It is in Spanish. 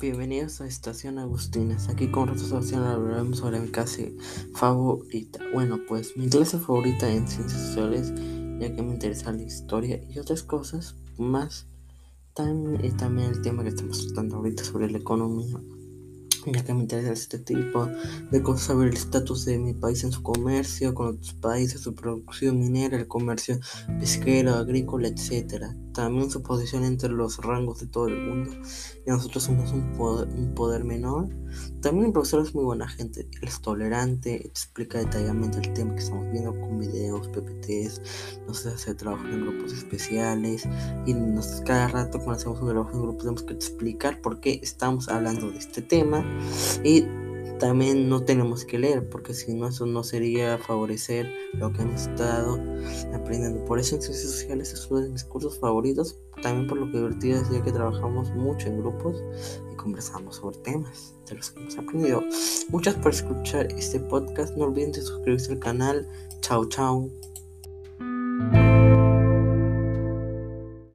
Bienvenidos a Estación Agustinas. Aquí con Estación hablaremos sobre mi clase favorita. Bueno, pues mi clase favorita en ciencias sociales, ya que me interesa la historia y otras cosas más. También, y también el tema que estamos tratando ahorita sobre la economía ya que me interesa este tipo de cosas, saber el estatus de mi país en su comercio con otros países, su producción minera, el comercio pesquero, agrícola, etc. También su posición entre los rangos de todo el mundo. Y nosotros somos un poder, un poder menor. También el profesor es muy buena gente, es tolerante, explica detalladamente el tema que estamos viendo PPTs, nos hace trabajo en grupos especiales y nos, cada rato cuando hacemos un trabajo en grupo tenemos que explicar por qué estamos hablando de este tema y también no tenemos que leer porque si no eso no sería favorecer lo que hemos estado aprendiendo. Por eso en ciencias sociales es uno de mis cursos favoritos. También por lo que divertido es ya que trabajamos mucho en grupos y conversamos sobre temas de los que hemos aprendido. Muchas por escuchar este podcast. No olviden de suscribirse al canal. Chao chao